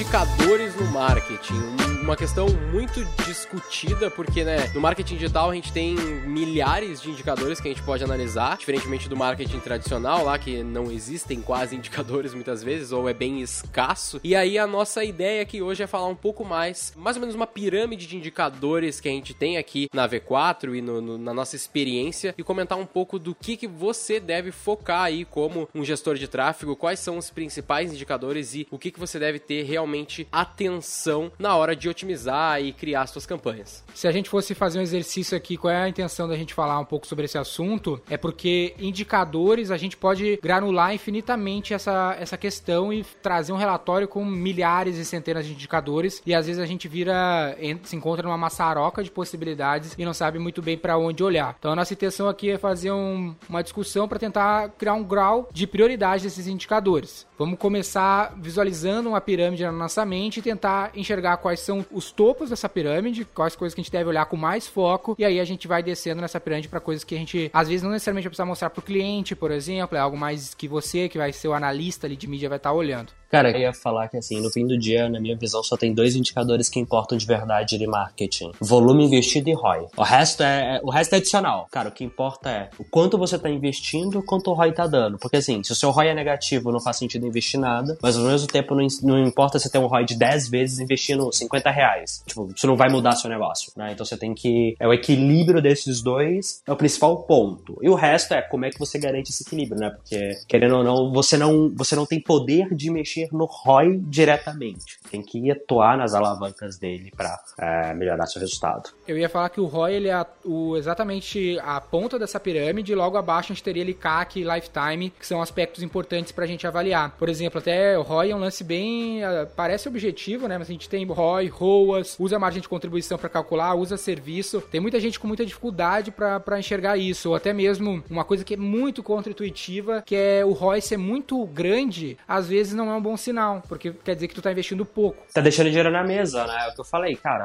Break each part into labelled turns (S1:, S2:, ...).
S1: Indicadores no marketing uma questão muito discutida, porque, né, no marketing digital a gente tem milhares de indicadores que a gente pode analisar, diferentemente do marketing tradicional, lá que não existem quase indicadores muitas vezes, ou é bem escasso. E aí a nossa ideia aqui hoje é falar um pouco mais, mais ou menos uma pirâmide de indicadores que a gente tem aqui na V4 e no, no, na nossa experiência e comentar um pouco do que, que você deve focar aí como um gestor de tráfego, quais são os principais indicadores e o que, que você deve ter realmente atenção na hora de otimizar e criar suas campanhas.
S2: Se a gente fosse fazer um exercício aqui, qual é a intenção da gente falar um pouco sobre esse assunto? É porque indicadores a gente pode granular infinitamente essa, essa questão e trazer um relatório com milhares e centenas de indicadores e às vezes a gente vira se encontra numa maçaroca de possibilidades e não sabe muito bem para onde olhar. Então a nossa intenção aqui é fazer um, uma discussão para tentar criar um grau de prioridade desses indicadores. Vamos começar visualizando uma pirâmide na nossa mente e tentar enxergar quais são os topos dessa pirâmide, quais coisas que a gente deve olhar com mais foco, e aí a gente vai descendo nessa pirâmide para coisas que a gente, às vezes, não necessariamente vai precisar mostrar para o cliente, por exemplo, é algo mais que você, que vai ser o analista ali de mídia, vai estar tá olhando.
S3: Cara, eu ia falar que assim, no fim do dia, na minha visão, só tem dois indicadores que importam de verdade de marketing: volume investido e ROI. O resto é, é, o resto é adicional. Cara, o que importa é o quanto você tá investindo, quanto o ROI tá dando. Porque assim, se o seu ROI é negativo, não faz sentido investir nada, mas ao mesmo tempo não, não importa se tem um ROI de 10 vezes investindo 50 reais. Tipo, isso não vai mudar seu negócio, né? Então você tem que. É o equilíbrio desses dois, é o principal ponto. E o resto é como é que você garante esse equilíbrio, né? Porque, querendo ou não, você não, você não tem poder de mexer no ROI diretamente. Tem que atuar nas alavancas dele para é, melhorar seu resultado.
S2: Eu ia falar que o ROI ele é o, exatamente a ponta dessa pirâmide, logo abaixo a gente teria ali CAC e Lifetime, que são aspectos importantes para a gente avaliar. Por exemplo, até o ROI é um lance bem. Parece objetivo, né? Mas a gente tem ROI, ROAS, usa margem de contribuição para calcular, usa serviço. Tem muita gente com muita dificuldade para enxergar isso, ou até mesmo uma coisa que é muito contra-intuitiva, que é o ROI ser muito grande, às vezes não é um bom sinal, porque quer dizer que tu tá investindo pouco.
S3: Tá deixando dinheiro na mesa, né? É o que eu falei, cara.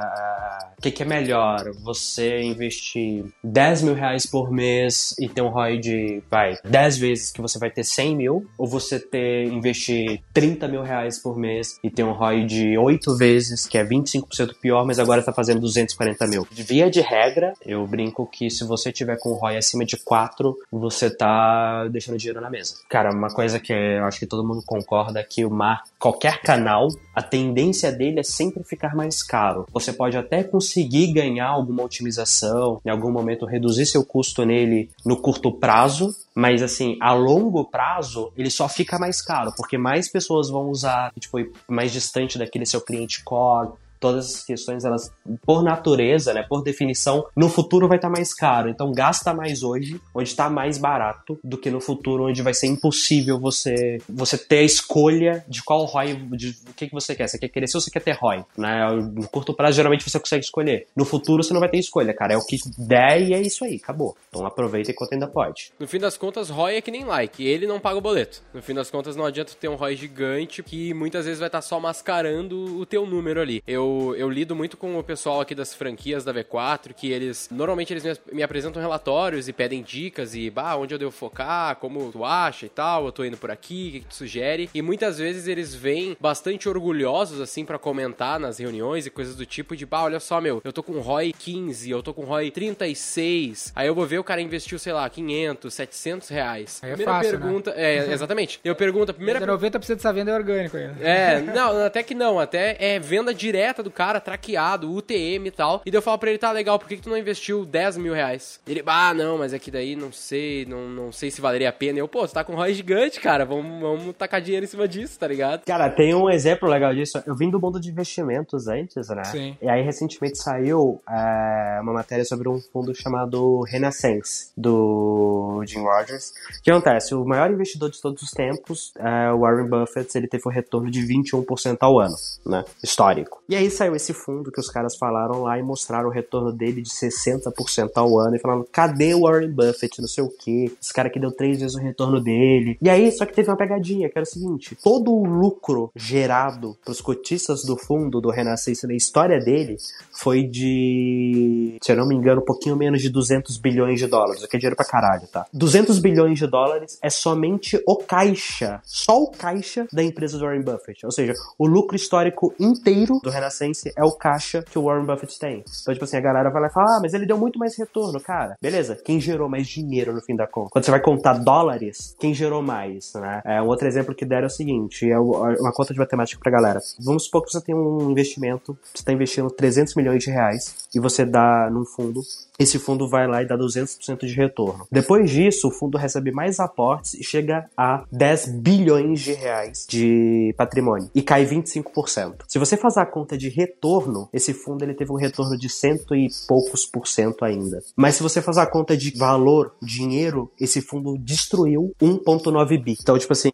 S3: O que, que, é melhor? Você investir 10 mil reais por mês e ter um ROI de, vai, 10 vezes que você vai ter 100 mil, ou você ter, investir 30 mil reais por mês e ter um ROI de 8 vezes, que é 25% pior, mas agora tá fazendo 240 mil. Via de regra, eu brinco que se você tiver com um ROI acima de 4, você tá deixando dinheiro na mesa. Cara, uma coisa que eu acho que todo mundo concorda é que o qualquer canal, a tendência dele é sempre ficar mais caro. Você pode até conseguir ganhar alguma otimização, em algum momento reduzir seu custo nele no curto prazo, mas assim, a longo prazo, ele só fica mais caro, porque mais pessoas vão usar, tipo, mais distante daquele seu cliente core, todas essas questões, elas, por natureza, né, por definição, no futuro vai estar tá mais caro. Então gasta mais hoje, onde está mais barato, do que no futuro, onde vai ser impossível você, você ter a escolha de qual ROI, de o que, que você quer. Você quer crescer ou você quer ter ROI? Né? No curto prazo, geralmente você consegue escolher. No futuro, você não vai ter escolha, cara. É o que der e é isso aí, acabou. Então aproveita enquanto ainda pode.
S1: No fim das contas, ROI é que nem like. Ele não paga o boleto. No fim das contas, não adianta ter um ROI gigante que muitas vezes vai estar tá só mascarando o teu número ali. Eu eu, lido muito com o pessoal aqui das franquias da V4, que eles, normalmente eles me, me apresentam relatórios e pedem dicas e, bah, onde eu devo focar, como tu acha e tal, eu tô indo por aqui, o que, que tu sugere? E muitas vezes eles vêm bastante orgulhosos, assim, para comentar nas reuniões e coisas do tipo de, bah, olha só, meu, eu tô com ROI 15, eu tô com ROI 36, aí eu vou ver o cara investiu, sei lá, 500, 700 reais.
S2: Aí é primeira fácil,
S1: né? pergunta, né? é, exatamente. Eu pergunto, a primeira...
S2: 90% dessa venda é orgânico ainda.
S1: É, não, até que não, até é venda direta do cara, traqueado, UTM e tal. E daí eu falo pra ele, tá legal, por que, que tu não investiu 10 mil reais? Ele, ah, não, mas é que daí não sei, não, não sei se valeria a pena. Eu, pô, tu tá com um ROI gigante, cara, vamos, vamos tacar dinheiro em cima disso, tá ligado?
S3: Cara, tem um exemplo legal disso. Eu vim do mundo de investimentos antes, né? Sim. E aí recentemente saiu é, uma matéria sobre um fundo chamado Renaissance, do Jim Rogers. O que acontece? O maior investidor de todos os tempos, é, o Warren Buffett, ele teve um retorno de 21% ao ano, né? Histórico. E aí Aí saiu esse fundo que os caras falaram lá e mostraram o retorno dele de 60% ao ano e falaram: cadê o Warren Buffett? Não sei o que. Esse cara que deu três vezes o retorno dele. E aí, só que teve uma pegadinha, que era o seguinte: todo o lucro gerado pros cotistas do fundo do Renascença na história dele foi de, se eu não me engano, um pouquinho menos de 200 bilhões de dólares. O que é dinheiro pra caralho, tá? 200 bilhões de dólares é somente o caixa, só o caixa da empresa do Warren Buffett. Ou seja, o lucro histórico inteiro do Renascense é o caixa que o Warren Buffett tem. Então, tipo assim, a galera vai lá e fala, ah, mas ele deu muito mais retorno, cara. Beleza, quem gerou mais dinheiro no fim da conta? Quando você vai contar dólares, quem gerou mais, né? É, um outro exemplo que deram é o seguinte, é uma conta de matemática pra galera. Vamos supor que você tem um investimento, você está investindo 300 milhões de reais e você dá num fundo esse fundo vai lá e dá 200% de retorno. Depois disso, o fundo recebe mais aportes e chega a 10 bilhões de reais de patrimônio e cai 25%. Se você fazer a conta de retorno, esse fundo ele teve um retorno de cento e poucos por cento ainda. Mas se você fazer a conta de valor, dinheiro, esse fundo destruiu 1.9 bi. Então, tipo assim,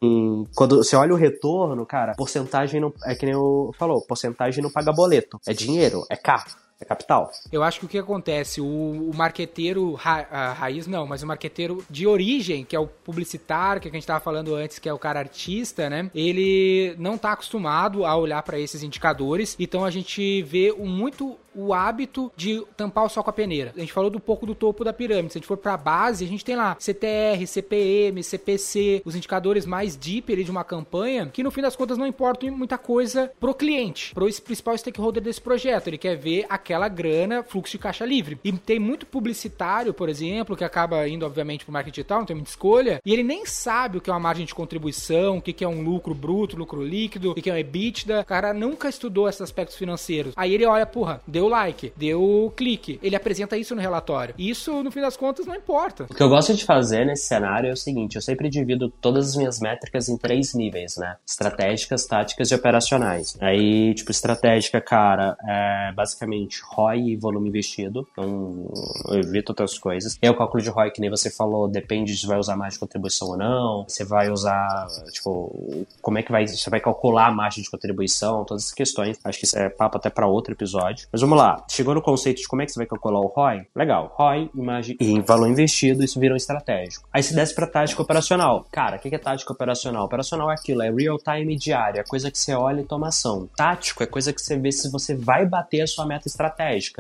S3: quando você olha o retorno, cara, porcentagem não é que nem eu falou, porcentagem não paga boleto, é dinheiro, é carro. É capital.
S2: Eu acho que o que acontece, o, o marqueteiro ra, raiz não, mas o marqueteiro de origem, que é o publicitário, que a gente estava falando antes, que é o cara artista, né? Ele não está acostumado a olhar para esses indicadores, então a gente vê um muito o hábito de tampar o sol com a peneira. A gente falou do pouco do topo da pirâmide. Se a gente for para a base, a gente tem lá CTR, CPM, CPC, os indicadores mais deep ali de uma campanha, que no fim das contas não importam muita coisa pro cliente, pro principal stakeholder desse projeto. Ele quer ver aquela grana, fluxo de caixa livre. E tem muito publicitário, por exemplo, que acaba indo, obviamente, pro marketing digital, não tem muita escolha, e ele nem sabe o que é uma margem de contribuição, o que é um lucro bruto, lucro líquido, o que é um EBITDA. O cara nunca estudou esses aspectos financeiros. Aí ele olha, porra, deu like, deu clique. Ele apresenta isso no relatório. Isso, no fim das contas, não importa.
S3: O que eu gosto de fazer nesse cenário é o seguinte: eu sempre divido todas as minhas métricas em três níveis, né? Estratégicas, táticas e operacionais. Aí, tipo, estratégica, cara, é basicamente ROI e volume investido. Então, eu evito outras coisas. E o cálculo de ROI, que nem você falou, depende se vai usar mais de contribuição ou não. Você vai usar, tipo, como é que vai. Você vai calcular a margem de contribuição, todas essas questões. Acho que isso é papo até para outro episódio. Mas vamos lá. Chegou no conceito de como é que você vai calcular o ROI? Legal. ROI, imagem e valor investido, isso vira um estratégico. Aí se desce pra tática operacional. Cara, o que é tática operacional? Operacional é aquilo, é real time diária, é coisa que você olha e toma ação. Tático é coisa que você vê se você vai bater a sua meta estratégica.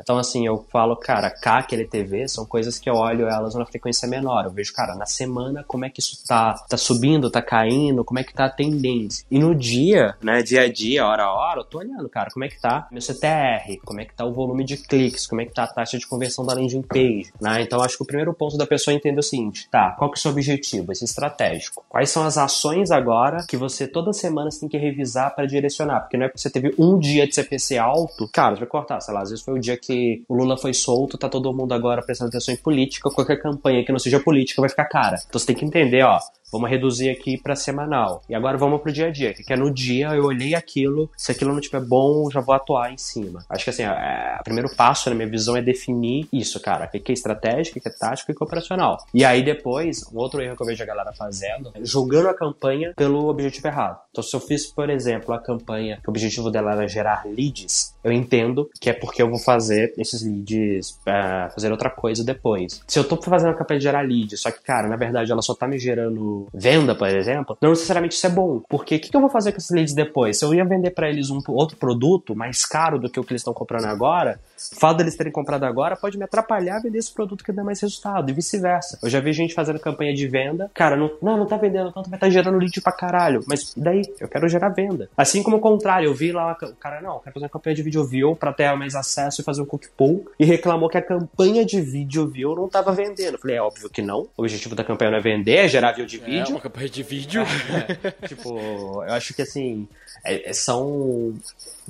S3: Então, assim, eu falo, cara, CAC, LTV são coisas que eu olho elas numa frequência menor. Eu vejo, cara, na semana, como é que isso tá, tá subindo, tá caindo, como é que tá a tendência. E no dia, né, dia a dia, hora a hora, eu tô olhando, cara, como é que tá meu CTR, como é que tá o volume de cliques, como é que tá a taxa de conversão da landing page, né? Então acho que o primeiro ponto da pessoa é entender o seguinte, tá, qual que é o seu objetivo, esse estratégico? Quais são as ações agora que você toda semana tem que revisar para direcionar? Porque não é porque você teve um dia de CPC alto, cara, você vai cortar, sei lá, vezes foi o dia que o Lula foi solto, tá todo mundo agora prestando atenção em política, qualquer campanha que não seja política vai ficar cara. Então você tem que entender, ó, Vamos reduzir aqui para semanal. E agora vamos pro dia a dia, que é no dia eu olhei aquilo, se aquilo não estiver bom, eu já vou atuar em cima. Acho que assim, é, o primeiro passo na minha visão é definir isso, cara. O que é estratégico, o que é tático e o que é operacional. E aí depois, um outro erro que eu vejo a galera fazendo é jogando a campanha pelo objetivo errado. Então, se eu fiz, por exemplo, a campanha que o objetivo dela era gerar leads, eu entendo que é porque eu vou fazer esses leads, é, fazer outra coisa depois. Se eu tô fazendo a campanha de gerar leads, só que, cara, na verdade ela só tá me gerando venda, por exemplo, não necessariamente isso é bom. Porque o que, que, eu vou fazer com esses leads depois? Se eu ia vender para eles um outro produto mais caro do que o que eles estão comprando agora, o fato deles terem comprado agora pode me atrapalhar a vender esse produto que dá mais resultado e vice-versa. Eu já vi gente fazendo campanha de venda, cara, não, não, não tá vendendo tanto, estar tá gerando lead pra caralho. Mas daí? Eu quero gerar venda. Assim como o contrário, eu vi lá o cara, não, eu quero fazer uma campanha de vídeo view pra ter mais acesso e fazer um cookie pull e reclamou que a campanha de vídeo view não tava vendendo. Eu falei, é óbvio que não. O objetivo da campanha não é vender, é gerar view de é, vídeo. É
S1: uma campanha de vídeo.
S3: É, tipo, eu acho que assim, é, é são.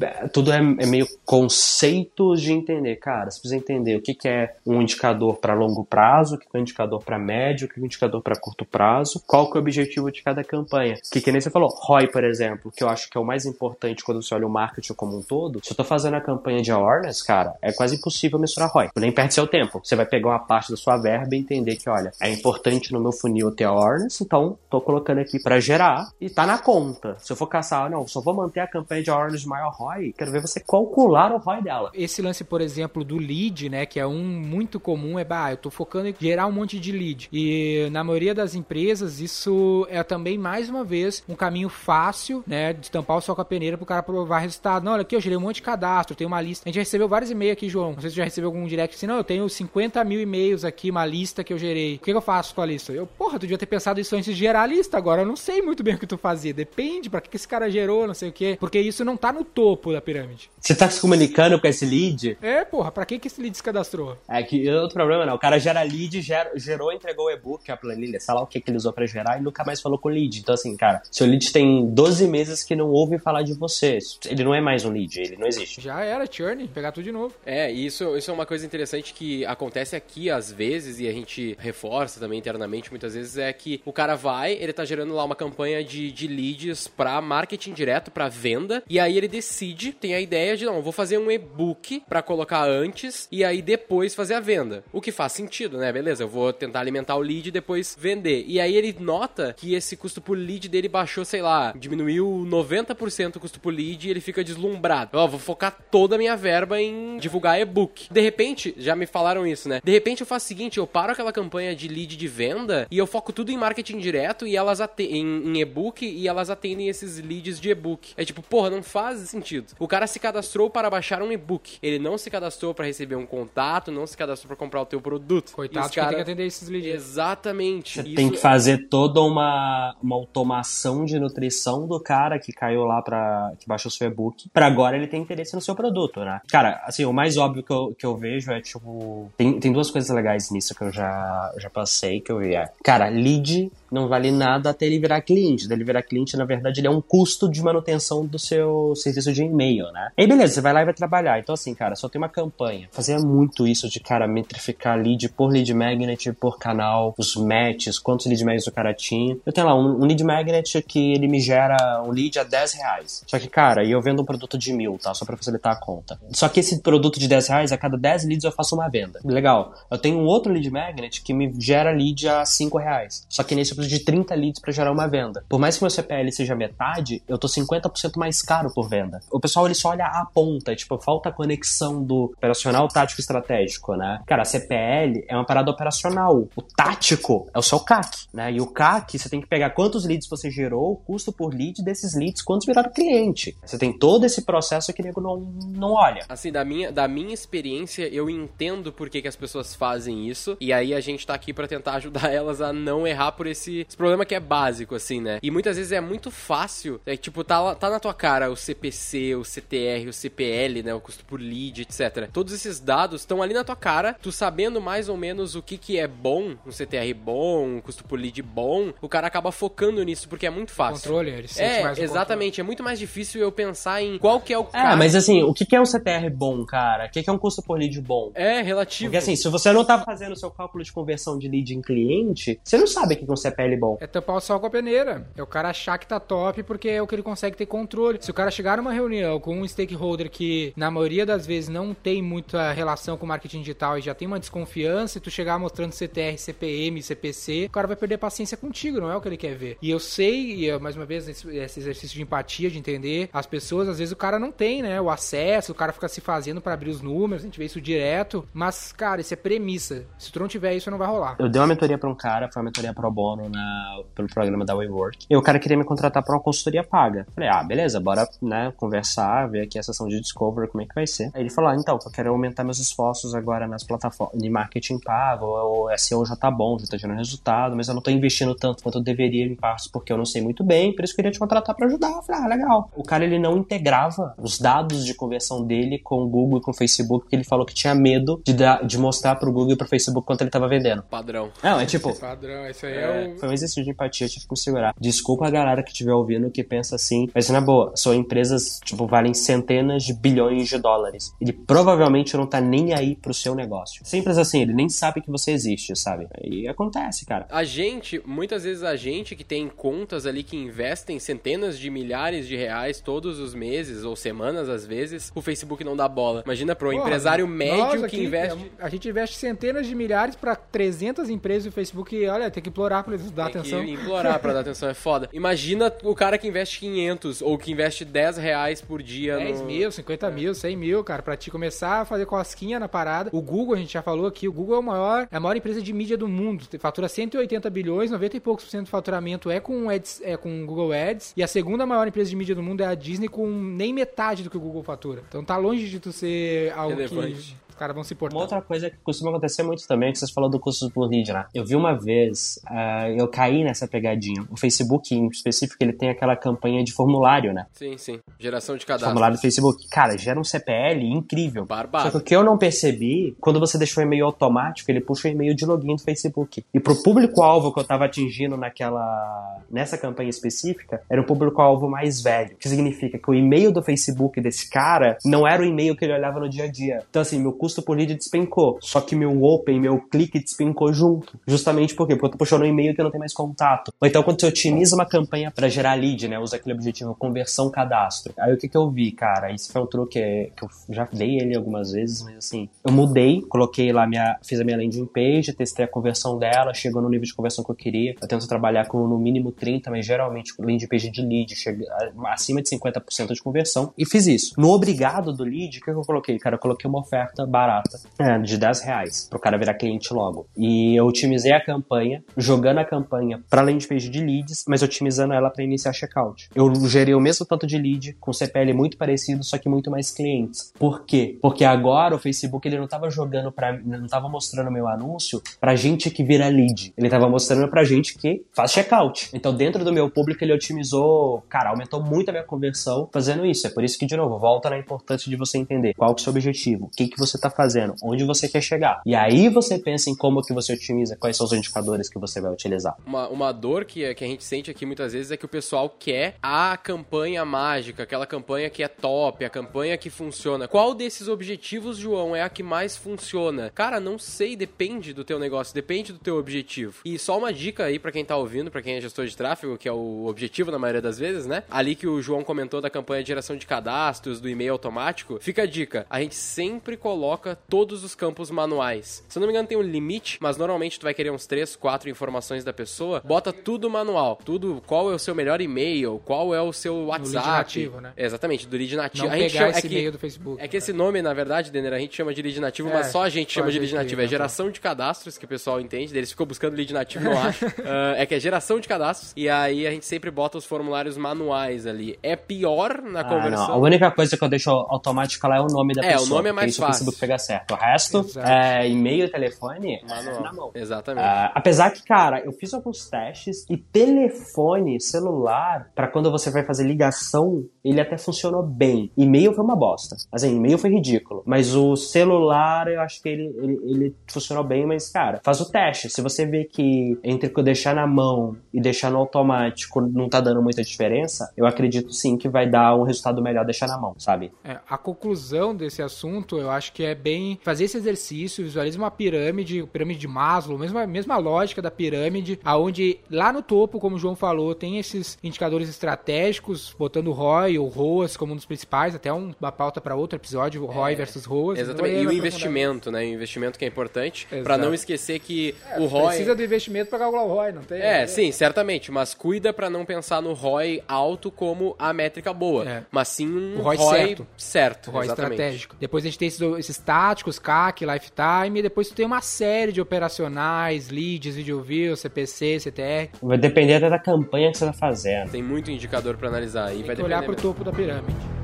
S3: É, tudo é, é, meio conceitos de entender, cara, você precisa entender o que, que é um indicador para longo prazo, o que, é um indicador para médio, o que é um indicador para curto prazo, qual que é o objetivo de cada campanha. Que que nem você falou, ROI, por exemplo, que eu acho que é o mais importante quando você olha o marketing como um todo. Se eu tô fazendo a campanha de awareness, cara, é quase impossível mensurar ROI. Nem perde seu tempo. Você vai pegar uma parte da sua verba e entender que, olha, é importante no meu funil ter awareness, então tô colocando aqui para gerar e tá na conta. Se eu for caçar, não, só vou manter a campanha de awareness maior ROI, quero ver você calcular o ROI dela.
S2: Esse lance, por exemplo, do lead, né, que é um muito comum, é, bah, eu tô focando em gerar um monte de lead. E na maioria das empresas, isso é também, mais uma vez, um caminho fácil, né, de tampar o sol com a peneira pro cara provar resultado. Não, olha aqui, eu gerei um monte de cadastro, tenho uma lista. A gente recebeu vários e-mails aqui, João. Não sei se já recebeu algum direct assim, não, eu tenho 50 mil e-mails aqui, uma lista que eu gerei. O que, que eu faço com a lista? Eu, porra, tu devia ter pensado isso antes de gerar a lista. Agora eu não sei muito bem o que tu fazia. Depende pra que, que esse cara gerou, não sei o quê. Porque isso não tá no topo da pirâmide.
S3: Você tá se comunicando com esse lead?
S2: É, porra, pra que, que esse lead se cadastrou?
S3: É que outro problema não. O cara gera lead, gera, gerou, entregou o e-book, a planilha, sei lá o que, que ele usou pra gerar e nunca mais falou com o lead. Então, assim, cara, seu lead tem 12 meses que não ouve falar de você. Ele não é mais um lead, ele não existe.
S2: Já era, churn, pegar tudo de novo.
S1: É, e isso, isso é uma coisa interessante que acontece aqui às vezes e a gente reforça também internamente muitas vezes é que o cara vai, ele tá gerando lá uma campanha de, de leads pra marketing direto, pra venda, e aí ele decide, tem a ideia de, não, vou fazer um e-book pra colocar antes e aí depois fazer a venda. O que faz sentido, né? Beleza, eu vou tentar alimentar o lead e depois vender. E aí ele nota que esse custo por lead dele baixou, sei lá, diminuiu 90% o custo por lead e ele fica deslumbrado. Ó, vou focar toda a minha verba em divulgar e-book. De repente, já me falaram isso, né? De repente eu faço o seguinte, eu paro aquela campanha de lead de venda e eu foco tudo em marketing direto e elas em, em e-book e elas atendem esses leads de e-book. É tipo, porra, não faz sentido. O cara se cadastrou para baixar um e-book. Ele não se cadastrou para receber um contato, não se cadastrou para comprar o teu produto.
S2: Coitado
S1: cara...
S2: tem que atender esses leads.
S1: Exatamente.
S3: Você
S1: Isso
S3: tem que fazer toda uma, uma automação de nutrição do cara que caiu lá pra. que baixou seu e-book, pra agora ele ter interesse no seu produto, né? Cara, assim, o mais óbvio que eu, que eu vejo é, tipo. Tem, tem duas coisas legais nisso que eu já, já passei, que eu vi. É, cara, lead não vale nada até ele virar cliente. Até ele virar cliente, na verdade, ele é um custo de manutenção do seu serviço de e-mail, né? E aí, beleza, você vai lá e vai trabalhar. Então, assim, cara, só tem uma campanha. Fazia muito isso de, cara, metrificar lead por lead magnet, por canal, os matches, quantos lead magnets o cara tinha. Eu tenho lá um, um lead magnet que ele me gera um lead a 10 reais. Só que, cara, eu vendo um produto de mil, tá? Só pra facilitar a conta. Só que esse produto de 10 reais, a cada 10 leads eu faço uma venda. Legal. Eu tenho um outro lead magnet que me gera lead a 5 reais. Só que nesse preciso de 30 leads para gerar uma venda. Por mais que meu CPL seja metade, eu tô 50% mais caro por venda. O pessoal ele só olha a ponta, tipo, falta a conexão do operacional tático estratégico, né? Cara, a CPL é uma parada operacional. O tático é o seu CAC, né? E o CAC, você tem que pegar quantos leads você gerou, o custo por lead desses leads, quantos viraram cliente. Você tem todo esse processo que o nego não, não olha.
S1: Assim, da minha, da minha experiência, eu entendo por que, que as pessoas fazem isso. E aí a gente tá aqui para tentar ajudar elas a não errar por esse, esse problema que é básico, assim, né? E muitas vezes é muito fácil, é tipo, tá, tá na tua cara o CPC, o CTR, o CPL, né? O custo por lead, etc. Todos esses dados estão ali na tua cara, tu sabendo mais ou menos o que que é bom, um CTR bom, um custo por lead bom, o cara acaba focando nisso porque é muito fácil.
S2: Controle, ele sente
S1: É,
S2: mais
S1: exatamente. É muito mais difícil eu pensar em qual que é o
S3: Ah, mas assim, o que que é um CTR bom, cara? O que que é um custo por lead bom?
S1: É relativo.
S3: Porque assim, se você não tá fazendo o seu cálculo de conversão de lead em cliente, você não sabe o que que é um CPL bom.
S2: É tampar o sol com a peneira. É o cara achar que tá top porque é o que ele consegue ter controle. Se o cara chegar numa reunião com um stakeholder que, na maioria das vezes, não tem muita relação com marketing digital e já tem uma desconfiança, e tu chegar mostrando CTR, CPM, CPC, o cara vai perder paciência contigo, não é o que ele quer ver. E eu sei, e eu, mais uma vez, esse, esse exercício de empatia, de entender as pessoas, às vezes o cara não tem, né, o acesso, o cara fica se fazendo para abrir os números, a gente vê isso direto, mas, cara, isso é premissa. Se tu não tiver isso, não vai rolar.
S3: Eu dei uma mentoria pra um cara, foi uma mentoria pro bono na, pelo programa da WeWork. E o cara queria me contratar pra uma consultoria paga. Falei, ah, beleza, bora, né, conversar, ver aqui a sessão de Discover, como é que vai ser. Aí ele falou, ah, então, eu quero aumentar meus esforços agora nas plataformas de marketing pago, o SEO já tá bom, já tá gerando resultado, mas eu não tô investindo tanto quanto eu deveria em partes porque eu não sei muito bem, por isso eu queria te contratar pra ajudar. Eu falei, ah, legal. O cara, ele não integrava os dados de conversão dele com o Google e com o Facebook, porque ele falou que tinha medo de, dar, de mostrar pro Google e pro Facebook quanto ele tava vendendo.
S1: Padrão.
S3: Não, é tipo,
S2: Padrão, isso aí é, o...
S3: foi um exercício de empatia, eu tive que me segurar. Desculpa a galera que estiver ouvindo que pensa assim, mas na boa, são empresas, tipo, valem centenas de bilhões de dólares. Ele provavelmente não tá nem aí pro seu negócio. Simples assim, ele nem sabe que você existe, sabe? E acontece, cara.
S1: A gente, muitas vezes a gente que tem contas ali que investem centenas de milhares de reais todos os meses ou semanas às vezes, o Facebook não dá bola. Imagina pro
S2: Porra,
S1: empresário médio que
S2: aqui,
S1: investe.
S2: A gente investe centenas de milhares pra 300 empresas e o Facebook, olha, tem que implorar pra eles dar
S1: Tem
S2: atenção.
S1: que implorar pra dar atenção, é foda. Imagina o cara que investe 500 ou que investe 10 reais por dia
S2: 10
S1: no...
S2: mil, 50 mil, 100 mil, cara, pra te começar a fazer cosquinha na parada. O Google, a gente já falou aqui, o Google é, o maior, é a maior empresa de mídia do mundo. Fatura 180 bilhões, 90 e poucos por cento do faturamento é com, ads, é com Google Ads. E a segunda maior empresa de mídia do mundo é a Disney, com nem metade do que o Google fatura. Então tá longe de tu ser algo
S1: Relevante.
S2: que os caras vão se importar.
S3: Uma outra coisa que costuma acontecer muito também é que vocês falaram do custo por lead, né? Eu vi uma vez, ah, eu caí nessa pegadinha. O Facebook, em específico, ele tem aquela campanha de formulário, né?
S1: Sim, sim. Geração de cadastro.
S3: Formulário do Facebook. Cara, gera um CPL incrível.
S1: Barbado.
S3: Só que o que eu não percebi, quando você deixou o e-mail automático, ele puxa o e-mail de login do Facebook. E pro público-alvo que eu tava atingindo naquela. nessa campanha específica, era o público-alvo mais velho. O que significa que o e-mail do Facebook desse cara não era o e-mail que ele olhava no dia a dia. Então, assim, meu custo por lead despencou. Só que meu open, meu clique despencou junto. Justamente por quê? Porque eu tô puxando um e-mail que não tenho mais contato. Ou então, quando você otimiza uma campanha para gerar lead, né? Usa aquele objetivo conversão cadastro. Aí o que que eu vi, cara? Isso foi um truque que eu já dei ele algumas vezes, mas assim, eu mudei, coloquei lá minha, fiz a minha landing page, testei a conversão dela, chegou no nível de conversão que eu queria. Eu tento trabalhar com no mínimo 30, mas geralmente landing page de lead, chega acima de 50% de conversão e fiz isso. No obrigado do lead, o que eu coloquei? Cara, eu coloquei uma oferta barata é, de 10 reais pro cara virar cliente logo. E eu otimizei a campanha, jogando a campanha pra landing page de leads, mas otimizando ela para iniciar checkout. Eu gerei o mesmo tanto de lead com CPL muito parecido, só que muito mais clientes. Por quê? Porque agora o Facebook ele não tava jogando para não tava mostrando meu anúncio pra gente que vira lead. Ele tava mostrando pra gente que faz checkout. Então dentro do meu público ele otimizou, cara, aumentou muito a minha conversão fazendo isso. É por isso que de novo, volta na importância de você entender qual é o seu objetivo, o que que você tá fazendo, onde você quer chegar. E aí você pensa em como que você otimiza, quais são os indicadores que você vai utilizar.
S1: Uma, uma dor que, que a gente sente aqui muitas vezes é que o pessoal quer a campanha mágica, aquela campanha que é top, a campanha que funciona. Qual desses objetivos, João, é a que mais funciona? Cara, não sei, depende do teu negócio, depende do teu objetivo. E só uma dica aí pra quem tá ouvindo, pra quem é gestor de tráfego, que é o objetivo na maioria das vezes, né? Ali que o João comentou da campanha de geração de cadastros, do e-mail automático, fica a dica. A gente sempre coloca todos os campos manuais. Se eu não me engano, tem um limite, mas normalmente tu vai querer uns 3, 4 informações da pessoa. Bota tudo manual. Tudo, qual é o seu melhor e-mail, qual é o seu WhatsApp.
S2: lead nativo, né?
S1: Exatamente, do lead nativo.
S2: Não
S1: a gente
S2: pegar
S1: chama,
S2: esse
S1: é que,
S2: e-mail do Facebook.
S1: É que esse nome, na verdade, Denner, a gente chama de lead nativo,
S2: É,
S1: mas só a gente chama de lead nativo. É
S2: liga,
S1: geração de cadastros que o pessoal entende. Eles ficam buscando lead nativo, não acho. Ah, é que é geração de cadastros. E aí a gente sempre bota os formulários manuais ali. É pior na
S3: Ah,
S1: conversão.
S3: não. A única coisa que eu deixo automática lá é o nome da
S1: É, o
S3: pessoa.
S1: nome é mais
S3: porque isso o
S1: fácil.
S3: Facebook pega certo. O resto,
S2: Exato.
S3: é, e-mail e telefone,
S1: Manual.
S3: é na mão.
S1: Exatamente.
S3: Ah, apesar que, cara, eu fiz alguns testes e telefone, celular, pra quando você vai fazer ligação, ele até funcionou bem. E-mail foi uma bosta. Assim, e-mail foi ridículo. Mas o celular, eu acho que ele, ele, ele funcionou bem, mas, cara, faz o teste. Se você vê que entre deixar na mão e deixar no automático não tá dando muita diferença, eu acredito sim que vai dar um resultado melhor deixar na mão, sabe?
S2: É, a conclusão desse assunto, eu acho que é bem fazer esse exercício, visualiza uma pirâmide, pirâmide de Maslow, mesma, mesma lógica da pirâmide, aonde lá no topo, como o João falou, tem esses indicadores estratégicos, botando o ROI ou ROAS como um dos principais, até um- uma pauta para outro episódio, ROI versus ROAS.
S1: Exatamente.
S2: Vou
S1: E o
S2: aprofundar.
S1: investimento, né? O investimento que é importante. Pra não esquecer que o ROI.
S2: Precisa do investimento para calcular o ROI, não tem?
S1: É, sim, certamente, mas cuida pra não pensar no ROI alto como a métrica boa,
S2: É.
S1: mas sim um
S2: O ROI
S1: ROI,
S2: certo.
S1: certo.
S2: O ROI
S1: exatamente.
S2: estratégico. Depois a gente tem esses, esses táticos, CAC, Lifetime, e depois tu tem uma série de operacionais, leads, video views, CPC, CTR.
S3: Vai depender até da campanha que você tá fazendo.
S1: Tem muito indicador pra analisar e
S2: Tem
S1: vai
S2: que olhar
S1: depender
S2: pro
S1: mesmo.
S2: topo da pirâmide.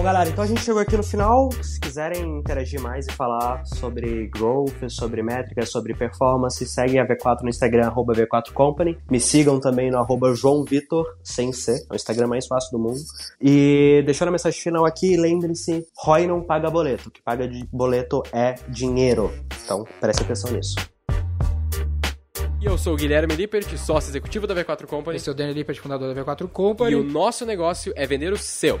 S3: Bom, galera, então a gente chegou aqui no final. Se quiserem interagir mais e falar sobre growth, sobre métricas, sobre performance, segue a V4 no Instagram, arroba V4 Company. Me sigam também no arroba João Vitor, sem C, é o Instagram mais fácil do mundo. E deixando a mensagem final aqui, lembre-se, ROI não paga boleto. O que paga de boleto é dinheiro. Então, preste atenção nisso.
S1: E eu sou o Guilherme Lippert, sócio executivo da V4 Company.
S2: Esse é o Daniel Lippert, fundador da V4
S1: E
S2: Company.
S1: o nosso negócio é vender o seu.